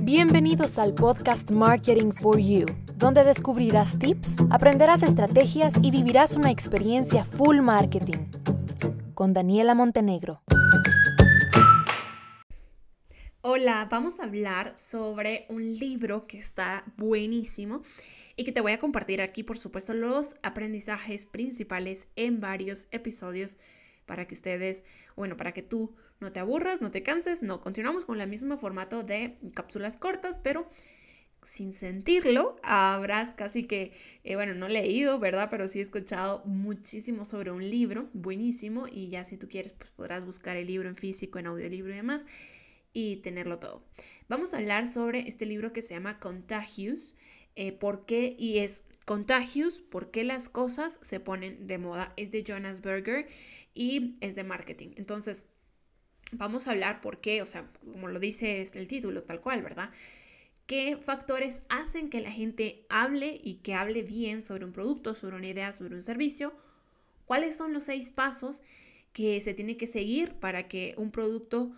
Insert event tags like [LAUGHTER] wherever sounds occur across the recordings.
Bienvenidos al podcast Marketing for You, donde descubrirás tips, aprenderás estrategias y vivirás una experiencia full marketing. Con Daniela Montenegro. Hola, vamos a hablar sobre un libro que está buenísimo y que te voy a compartir aquí, por supuesto, los aprendizajes principales en varios episodios para que ustedes, bueno, para que tú no te aburras, no te canses, no, continuamos con el mismo formato de cápsulas cortas, pero sin sentirlo, habrás casi que, eh, bueno, no leído, ¿verdad? Pero sí he escuchado muchísimo sobre un libro, buenísimo, y ya si tú quieres, pues podrás buscar el libro en físico, en audiolibro y demás, y tenerlo todo. Vamos a hablar sobre este libro que se llama Contagious, eh, ¿por qué? Y es Contagious, ¿por qué las cosas se ponen de moda? Es de Jonas Berger y es de marketing. Entonces, vamos a hablar por qué, o sea, como lo dice el título, tal cual, ¿verdad? ¿Qué factores hacen que la gente hable y que hable bien sobre un producto, sobre una idea, sobre un servicio? ¿Cuáles son los seis pasos que se tiene que seguir para que un producto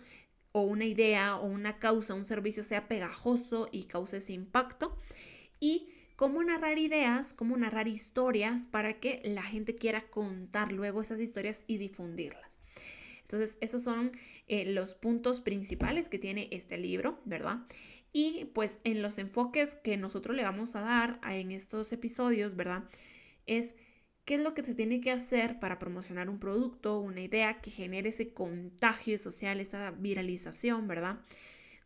o una idea o una causa, un servicio sea pegajoso y cause ese impacto? Y cómo narrar ideas, cómo narrar historias para que la gente quiera contar luego esas historias y difundirlas. Entonces, esos son eh, los puntos principales que tiene este libro, ¿verdad? Y pues en los enfoques que nosotros le vamos a dar en estos episodios, ¿verdad? Es qué es lo que se tiene que hacer para promocionar un producto, una idea que genere ese contagio social, esa viralización, ¿verdad?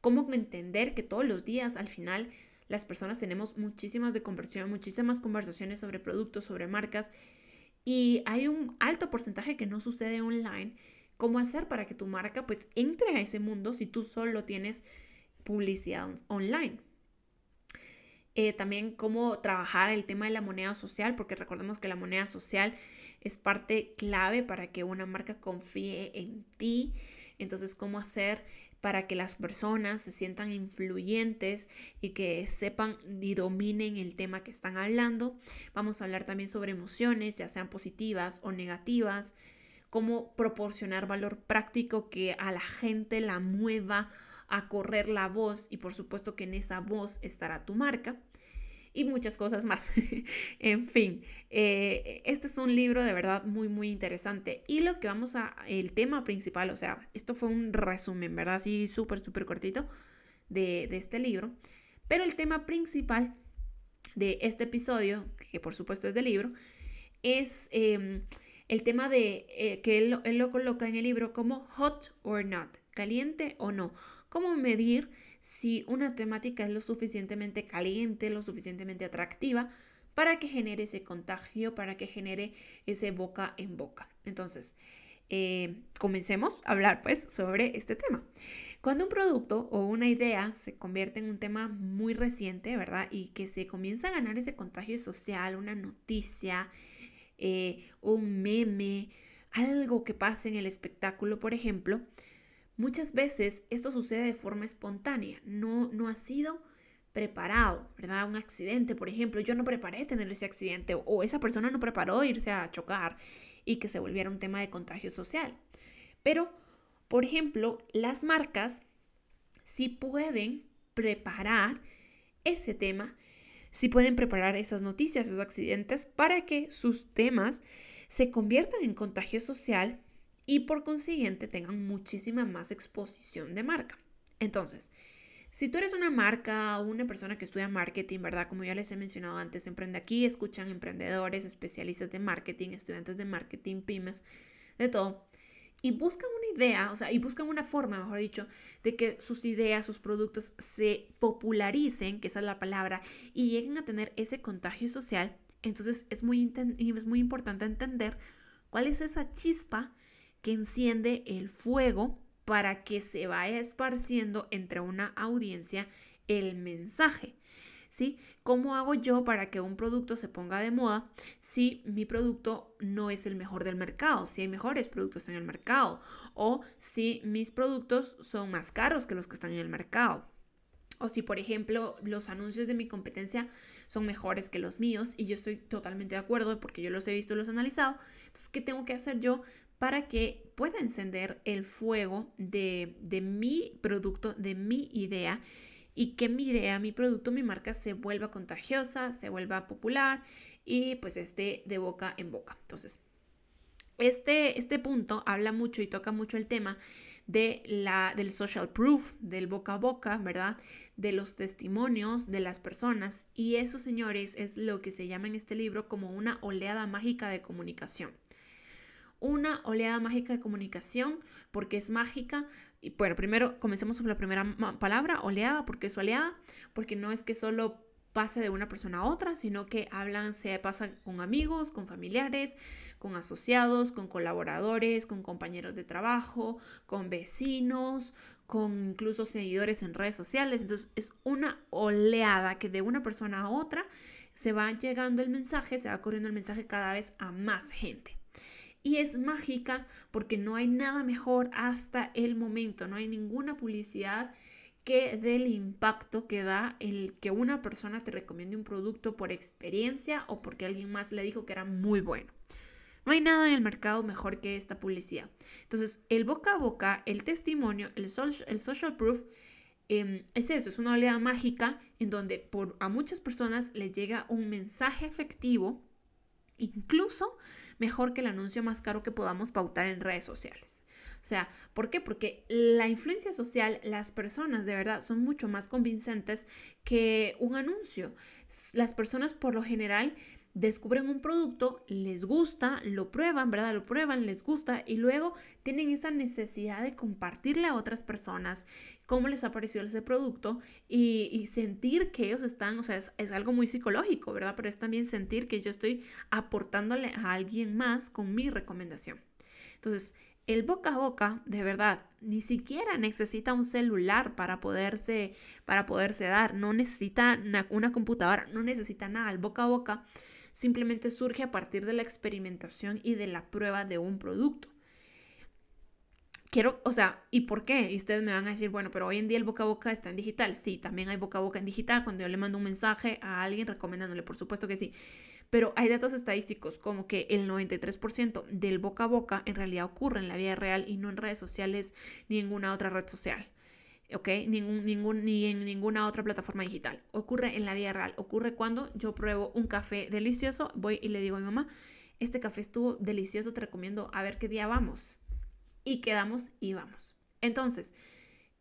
Cómo entender que todos los días al final las personas tenemos muchísimas de muchísimas conversaciones sobre productos, sobre marcas y hay un alto porcentaje que no sucede online. ¿Cómo hacer para que tu marca pues entre a ese mundo si tú solo tienes publicidad online? Eh, también cómo trabajar el tema de la moneda social, porque recordemos que la moneda social es parte clave para que una marca confíe en ti. Entonces, cómo hacer para que las personas se sientan influyentes y que sepan y dominen el tema que están hablando. Vamos a hablar también sobre emociones, ya sean positivas o negativas, cómo proporcionar valor práctico que a la gente la mueva a correr la voz y por supuesto que en esa voz estará tu marca y muchas cosas más. [LAUGHS] en fin, eh, este es un libro de verdad muy, muy interesante. Y lo que vamos a, el tema principal, o sea, esto fue un resumen, ¿verdad? Así súper, súper cortito de, este libro. Pero el tema principal de este episodio, que por supuesto es del libro, es em, el tema de eh, que él, él lo coloca en el libro como hot or not, caliente o no. ¿Cómo medir si una temática es lo suficientemente caliente, lo suficientemente atractiva para que genere ese contagio, para que genere ese boca en boca. Entonces, eh, comencemos a hablar pues sobre este tema. Cuando un producto o una idea se convierte en un tema muy reciente, ¿verdad? Y que se comienza a ganar ese contagio social, una noticia, eh, un meme, algo que pase en el espectáculo, por ejemplo, Muchas veces esto sucede de forma espontánea, no, no ha sido preparado, ¿verdad? Un accidente, por ejemplo, yo no preparé tener ese accidente o esa persona no preparó irse a chocar y que se volviera un tema de contagio social. Pero, por ejemplo, las marcas sí pueden preparar ese tema, sí pueden preparar esas noticias, esos accidentes para que sus temas se conviertan en contagio social y por consiguiente tengan muchísima más exposición de marca. Entonces, si tú eres una marca o una persona que estudia marketing, ¿verdad? Como ya les he mencionado antes, Emprende aquí, escuchan emprendedores, especialistas de marketing, estudiantes de marketing, pymes, de todo. Y buscan una idea, o sea, y buscan una forma, mejor dicho, de que sus ideas, sus productos se popularicen, que esa es la palabra, y lleguen a tener ese contagio social. Entonces es muy, es muy importante entender cuál es esa chispa que enciende el fuego para que se vaya esparciendo entre una audiencia el mensaje. ¿Sí? ¿Cómo hago yo para que un producto se ponga de moda si mi producto no es el mejor del mercado? Si hay mejores productos en el mercado o si mis productos son más caros que los que están en el mercado. O si, por ejemplo, los anuncios de mi competencia son mejores que los míos y yo estoy totalmente de acuerdo porque yo los he visto y los he analizado. Entonces, ¿qué tengo que hacer yo para que pueda encender el fuego de, de mi producto, de mi idea y que mi idea, mi producto, mi marca se vuelva contagiosa, se vuelva popular y pues esté de boca en boca. Entonces, este, este punto habla mucho y toca mucho el tema de la, del social proof, del boca a boca, ¿verdad? De los testimonios de las personas. Y eso, señores, es lo que se llama en este libro como una oleada mágica de comunicación. Una oleada mágica de comunicación, porque es mágica. Y bueno, primero comencemos con la primera palabra, oleada, porque es oleada, porque no es que solo pase de una persona a otra, sino que hablan, se pasa con amigos, con familiares, con asociados, con colaboradores, con compañeros de trabajo, con vecinos, con incluso seguidores en redes sociales. Entonces es una oleada que de una persona a otra se va llegando el mensaje, se va corriendo el mensaje cada vez a más gente. Y es mágica porque no hay nada mejor hasta el momento, no hay ninguna publicidad que del impacto que da el que una persona te recomiende un producto por experiencia o porque alguien más le dijo que era muy bueno. No hay nada en el mercado mejor que esta publicidad. Entonces, el boca a boca, el testimonio, el, el social proof, em, es eso, es una oleada mágica en donde por, a muchas personas les llega un mensaje efectivo incluso mejor que el anuncio más caro que podamos pautar en redes sociales. O sea, ¿por qué? Porque la influencia social, las personas de verdad son mucho más convincentes que un anuncio. Las personas por lo general descubren un producto, les gusta, lo prueban, ¿verdad? Lo prueban, les gusta y luego tienen esa necesidad de compartirle a otras personas cómo les ha parecido ese producto y, sentir que ellos están, o sea, es, es, algo muy psicológico, ¿verdad? Pero es también sentir que yo estoy aportándole a alguien más con mi recomendación. Entonces, el boca a boca, de verdad, ni siquiera necesita un celular para poderse, para poderse dar, no necesita una, una computadora, no necesita nada. El boca a boca simplemente surge a partir de la experimentación y de la prueba de un producto. Quiero, o sea, ¿y por qué? Y ustedes me van a decir, bueno, pero hoy en día el boca a boca está en digital. Sí, también hay boca a boca en digital. Cuando yo le mando un mensaje a alguien recomendándole, por supuesto que sí. Pero hay datos estadísticos como que el 93% del boca a boca en realidad ocurre en la vida real y no en redes sociales ni en ninguna otra red social. ¿Ok? Ningún, ningún, ni en ninguna otra plataforma digital. Ocurre en la vida real. Ocurre cuando yo pruebo un café delicioso, voy y le digo a mi mamá, este café estuvo delicioso, te recomiendo a ver qué día vamos. Y quedamos y vamos. Entonces,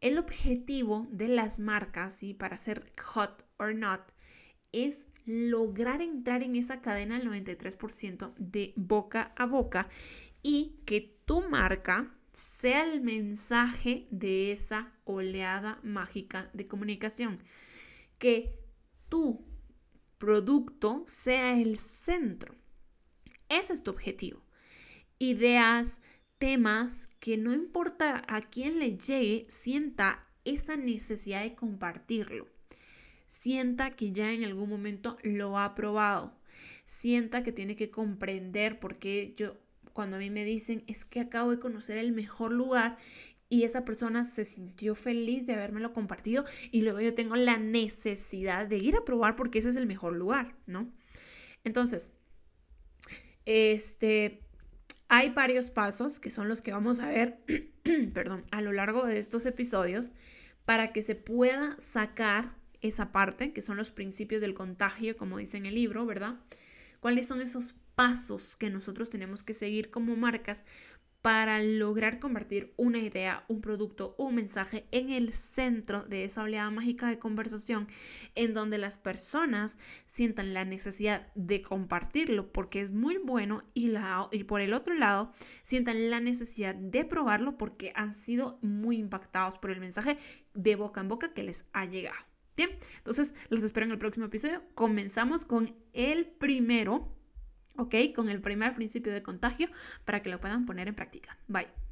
el objetivo de las marcas, y para ser hot or not, es lograr entrar en esa cadena del 93% de boca a boca y que tu marca sea el mensaje de esa oleada mágica de comunicación. Que tu producto sea el centro. Ese es tu objetivo. Ideas, temas que no importa a quién le llegue, sienta esa necesidad de compartirlo. Sienta que ya en algún momento lo ha probado. Sienta que tiene que comprender por qué yo cuando a mí me dicen es que acabo de conocer el mejor lugar y esa persona se sintió feliz de habérmelo compartido y luego yo tengo la necesidad de ir a probar porque ese es el mejor lugar, ¿no? Entonces, este, hay varios pasos que son los que vamos a ver, [CLEARS THROAT] perdón, a lo largo de estos episodios para que se pueda sacar esa parte, que son los principios del contagio, como dice en el libro, ¿verdad? ¿Cuáles son esos pasos que nosotros tenemos que seguir como marcas para lograr convertir una idea, un producto, un mensaje en el centro de esa oleada mágica de conversación en donde las personas sientan la necesidad de compartirlo porque es muy bueno y, y por el otro lado sientan la necesidad de probarlo porque han sido muy impactados por el mensaje de boca en boca que les ha llegado. Bien, entonces los espero en el próximo episodio. Comenzamos con el primero ¿ok? Con el primer principio de contagio para que lo puedan poner en práctica. Bye.